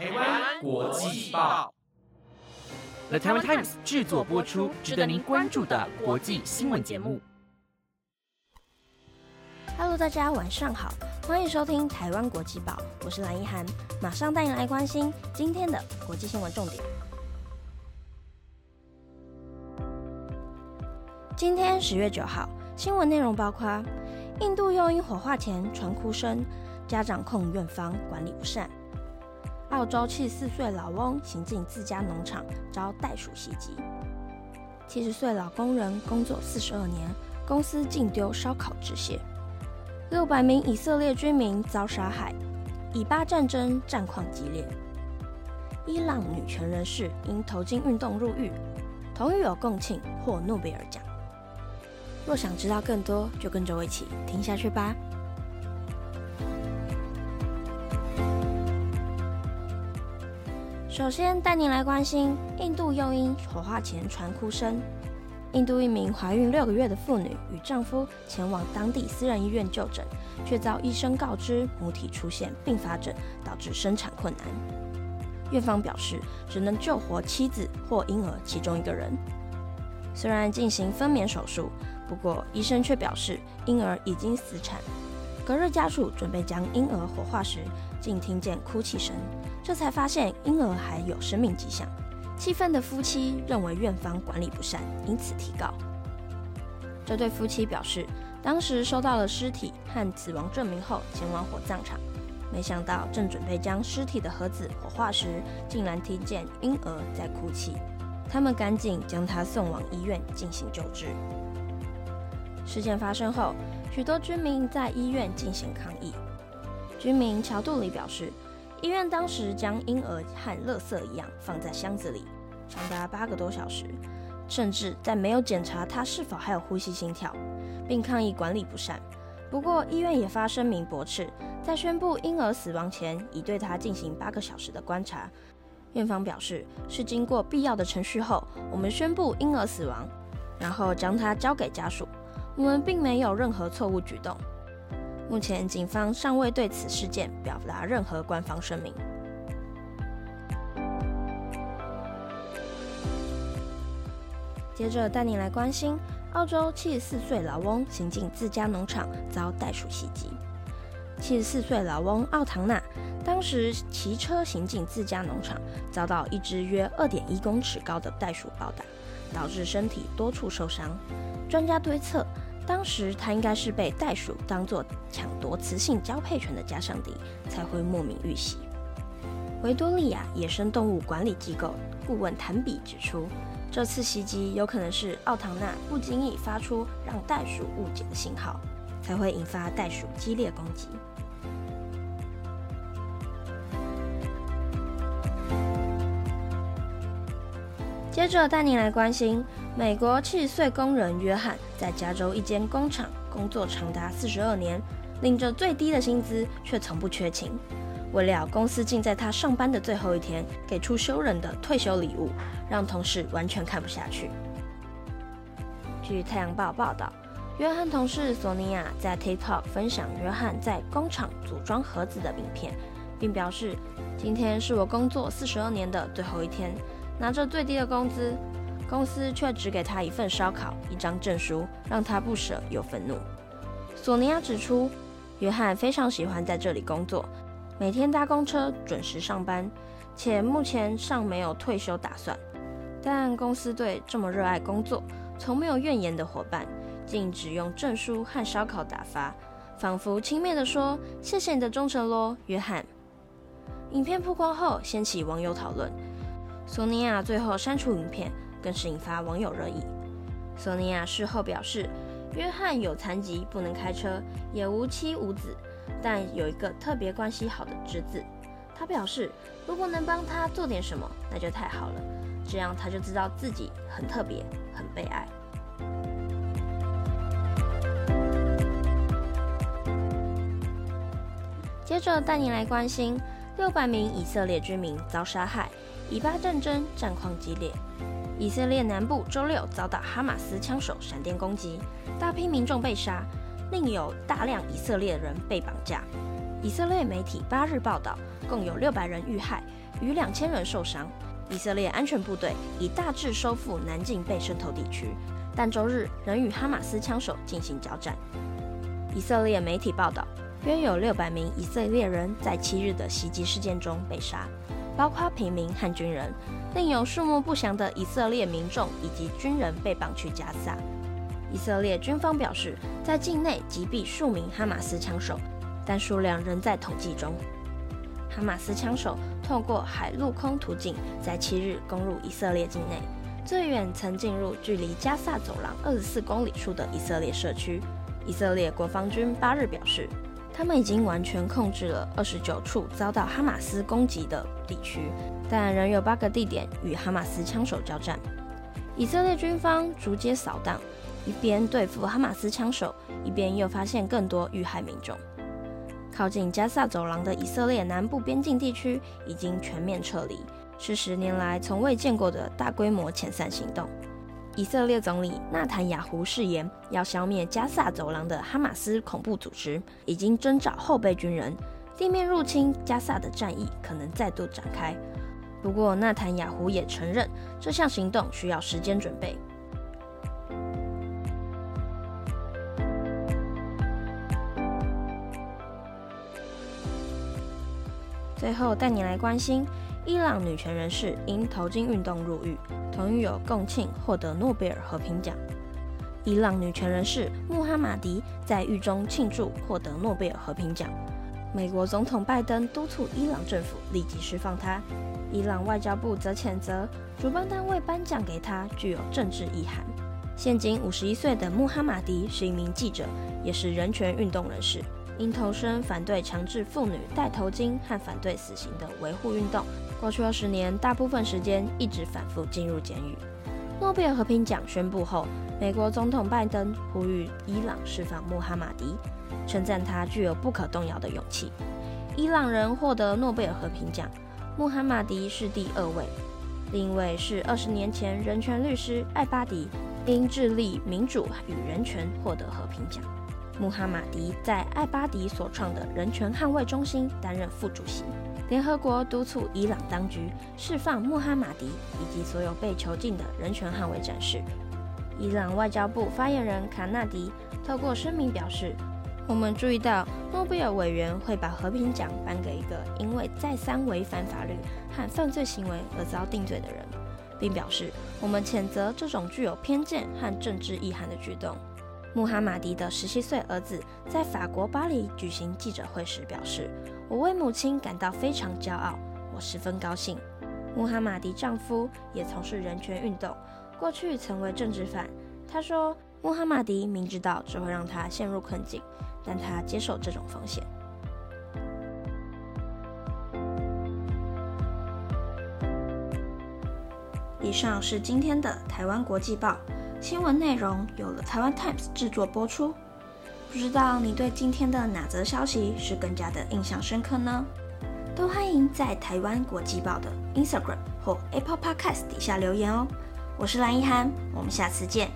台湾国际报，The Taiwan Times 制作播出，值得您关注的国际新闻节目。Hello，大家晚上好，欢迎收听台湾国际报，我是蓝一涵，马上带你来关心今天的国际新闻重点。今天十月九号，新闻内容包括：印度又因火化前传哭声，家长控院方管理不善；澳洲七十四岁老翁行进自家农场遭袋鼠袭击；七十岁老工人工作四十二年，公司竟丢烧烤致谢；六百名以色列居民遭杀害；以巴战争战况激烈；伊朗女权人士因头巾运动入狱，同狱友共庆获诺贝尔奖。若想知道更多，就跟着我一起听下去吧。首先带您来关心印度又因火化前传哭声。印度一名怀孕六个月的妇女与丈夫前往当地私人医院就诊，却遭医生告知母体出现并发症，导致生产困难。院方表示只能救活妻子或婴儿其中一个人。虽然进行分娩手术。不过，医生却表示婴儿已经死产。隔日，家属准备将婴儿火化时，竟听见哭泣声，这才发现婴儿还有生命迹象。气愤的夫妻认为院方管理不善，因此提告。这对夫妻表示，当时收到了尸体和死亡证明后，前往火葬场，没想到正准备将尸体的盒子火化时，竟然听见婴儿在哭泣。他们赶紧将他送往医院进行救治。事件发生后，许多居民在医院进行抗议。居民乔杜里表示，医院当时将婴儿和垃圾一样放在箱子里，长达八个多小时，甚至在没有检查他是否还有呼吸心跳，并抗议管理不善。不过，医院也发声明驳斥，在宣布婴儿死亡前，已对他进行八个小时的观察。院方表示，是经过必要的程序后，我们宣布婴儿死亡，然后将他交给家属。我们并没有任何错误举动。目前，警方尚未对此事件表达任何官方声明。接着带你来关心：澳洲七十四岁老翁行进自家农场遭袋鼠袭击。七十四岁老翁奥唐纳当时骑车行进自家农场，遭到一只约二点一公尺高的袋鼠暴打，导致身体多处受伤。专家推测，当时他应该是被袋鼠当作抢夺雌性交配权的假想敌，才会莫名遇袭。维多利亚野生动物管理机构顾问坦比指出，这次袭击有可能是奥唐纳不经意发出让袋鼠误解的信号，才会引发袋鼠激烈攻击。接着带您来关心，美国七十岁工人约翰在加州一间工厂工作长达四十二年，领着最低的薪资，却从不缺勤。未料公司竟在他上班的最后一天给出羞人的退休礼物，让同事完全看不下去。据《太阳报》报道，约翰同事索尼娅在 TikTok 分享约翰在工厂组装盒子的影片，并表示：“今天是我工作四十二年的最后一天。”拿着最低的工资，公司却只给他一份烧烤、一张证书，让他不舍又愤怒。索尼娅指出，约翰非常喜欢在这里工作，每天搭公车准时上班，且目前尚没有退休打算。但公司对这么热爱工作、从没有怨言的伙伴，竟只用证书和烧烤打发，仿佛轻蔑地说：“谢谢你的忠诚咯，约翰。”影片曝光后，掀起网友讨论。索尼娅最后删除影片，更是引发网友热议。索尼娅事后表示，约翰有残疾，不能开车，也无妻无子，但有一个特别关系好的侄子。他表示，如果能帮他做点什么，那就太好了，这样他就知道自己很特别，很被爱。接着带你来关心，六百名以色列居民遭杀害。以巴战争战况激烈，以色列南部周六遭到哈马斯枪手闪电攻击，大批民众被杀，另有大量以色列人被绑架。以色列媒体八日报道，共有六百人遇害，逾两千人受伤。以色列安全部队已大致收复南境被渗透地区，但周日仍与哈马斯枪手进行交战。以色列媒体报道，约有六百名以色列人在七日的袭击事件中被杀，包括平民和军人，另有数目不详的以色列民众以及军人被绑去加萨。以色列军方表示，在境内击毙数名哈马斯枪手，但数量仍在统计中。哈马斯枪手透过海陆空途径，在七日攻入以色列境内，最远曾进入距离加萨走廊二十四公里处的以色列社区。以色列国防军八日表示，他们已经完全控制了二十九处遭到哈马斯攻击的地区，但仍有八个地点与哈马斯枪手交战。以色列军方逐街扫荡，一边对付哈马斯枪手，一边又发现更多遇害民众。靠近加萨走廊的以色列南部边境地区已经全面撤离，是十年来从未见过的大规模遣散行动。以色列总理纳坦雅胡誓言要消灭加萨走廊的哈马斯恐怖组织，已经征召后备军人，地面入侵加萨的战役可能再度展开。不过，纳坦雅胡也承认这项行动需要时间准备。最后带你来关心，伊朗女权人士因头巾运动入狱，同狱友共庆获得诺贝尔和平奖。伊朗女权人士穆哈马迪在狱中庆祝获得诺贝尔和平奖，美国总统拜登督促伊朗政府立即释放他。伊朗外交部则谴责主办单位颁奖给他具有政治意涵。现今五十一岁的穆哈马迪是一名记者，也是人权运动人士。因投身反对强制妇女戴头巾和反对死刑的维护运动，过去二十年大部分时间一直反复进入监狱。诺贝尔和平奖宣布后，美国总统拜登呼吁伊朗释放穆哈马迪，称赞他具有不可动摇的勇气。伊朗人获得诺贝尔和平奖，穆哈马迪是第二位，另一位是二十年前人权律师艾巴迪，因致力民主与人权获得和平奖。穆哈马迪在艾巴迪所创的人权捍卫中心担任副主席。联合国督促伊朗当局释放穆哈马迪以及所有被囚禁的人权捍卫战士。伊朗外交部发言人卡纳迪透过声明表示：“我们注意到诺贝尔委员会把和平奖颁给一个因为再三违反法律和犯罪行为而遭定罪的人，并表示我们谴责这种具有偏见和政治意涵的举动。”穆哈马迪的十七岁儿子在法国巴黎举行记者会时表示：“我为母亲感到非常骄傲，我十分高兴。”穆哈马迪丈夫也从事人权运动，过去曾为政治犯。他说：“穆哈马迪明知道这会让他陷入困境，但他接受这种风险。”以上是今天的台湾国际报。新闻内容有了台湾 Times 制作播出，不知道你对今天的哪则消息是更加的印象深刻呢？都欢迎在台湾国际报的 Instagram 或 Apple Podcast 底下留言哦。我是蓝一涵，我们下次见。